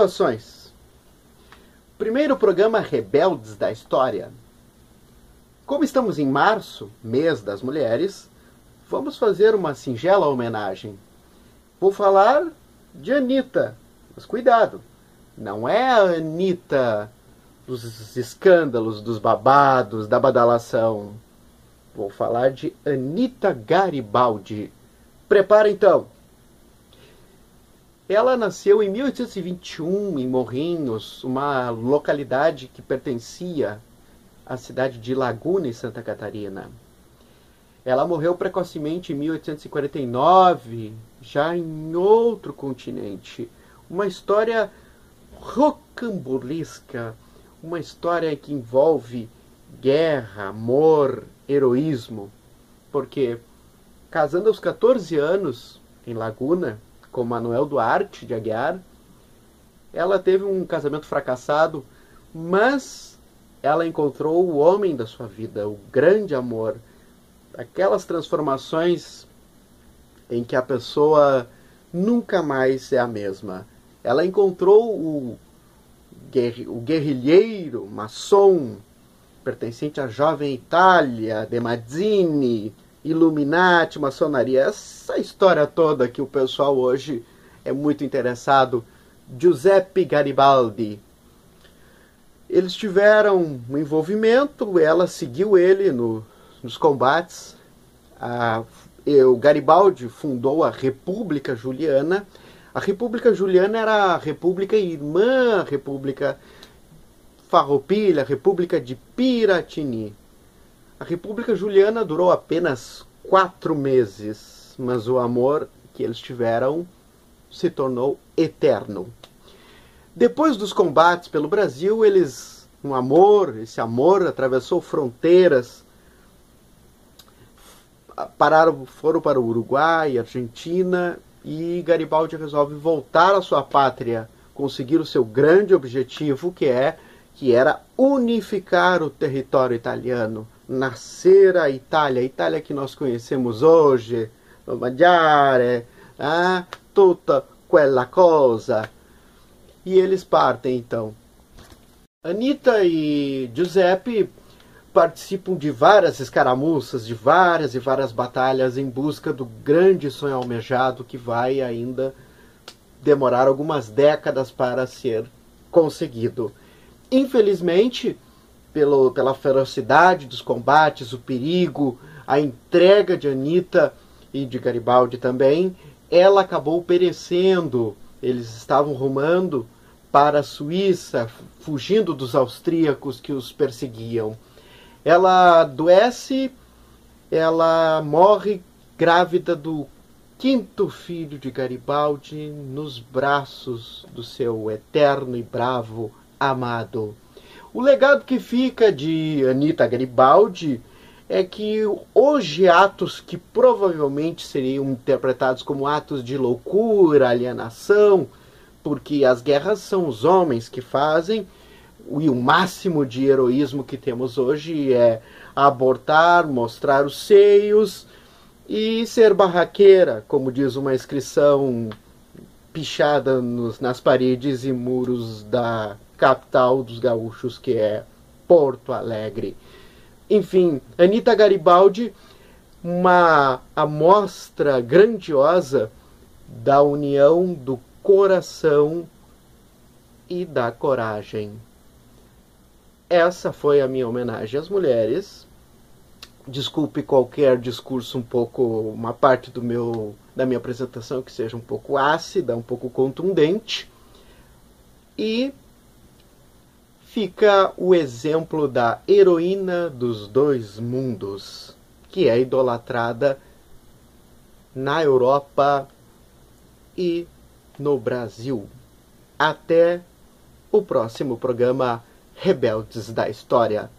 Saudações! Primeiro programa Rebeldes da História. Como estamos em março, mês das mulheres, vamos fazer uma singela homenagem. Vou falar de Anitta, mas cuidado, não é a Anitta dos escândalos, dos babados, da badalação. Vou falar de Anitta Garibaldi. Prepara então! Ela nasceu em 1821 em Morrinhos, uma localidade que pertencia à cidade de Laguna, em Santa Catarina. Ela morreu precocemente em 1849, já em outro continente. Uma história rocambolesca, uma história que envolve guerra, amor, heroísmo. Porque, casando aos 14 anos em Laguna, com Manuel Duarte de Aguiar. Ela teve um casamento fracassado, mas ela encontrou o homem da sua vida, o grande amor. Aquelas transformações em que a pessoa nunca mais é a mesma. Ela encontrou o, o guerrilheiro, maçom, pertencente à jovem Itália, de Mazzini, Illuminati, maçonaria, essa história toda que o pessoal hoje é muito interessado. Giuseppe Garibaldi. Eles tiveram um envolvimento, ela seguiu ele no, nos combates. A, o Garibaldi fundou a República Juliana. A República Juliana era a República Irmã, a República Farroupilha, a República de Piratini. A República Juliana durou apenas quatro meses, mas o amor que eles tiveram se tornou eterno. Depois dos combates pelo Brasil, eles, um amor, esse amor atravessou fronteiras, pararam, foram para o Uruguai, Argentina, e Garibaldi resolve voltar à sua pátria, conseguir o seu grande objetivo, que é que era unificar o território italiano, nascer a Itália, a Itália que nós conhecemos hoje, o mangiare, ah, tutta quella cosa. E eles partem então. Anita e Giuseppe participam de várias escaramuças, de várias e várias batalhas em busca do grande sonho almejado que vai ainda demorar algumas décadas para ser conseguido. Infelizmente, pelo, pela ferocidade dos combates, o perigo, a entrega de Anitta e de Garibaldi também, ela acabou perecendo. Eles estavam rumando para a Suíça, fugindo dos austríacos que os perseguiam. Ela adoece, ela morre grávida do quinto filho de Garibaldi nos braços do seu eterno e bravo amado. O legado que fica de Anita Garibaldi é que hoje atos que provavelmente seriam interpretados como atos de loucura, alienação, porque as guerras são os homens que fazem, e o máximo de heroísmo que temos hoje é abortar, mostrar os seios e ser barraqueira, como diz uma inscrição pichada nos, nas paredes e muros da capital dos gaúchos, que é Porto Alegre. Enfim, Anita Garibaldi, uma amostra grandiosa da união do coração e da coragem. Essa foi a minha homenagem às mulheres. Desculpe qualquer discurso um pouco, uma parte do meu da minha apresentação que seja um pouco ácida, um pouco contundente. E fica o exemplo da heroína dos dois mundos, que é idolatrada na Europa e no Brasil. Até o próximo programa Rebeldes da História.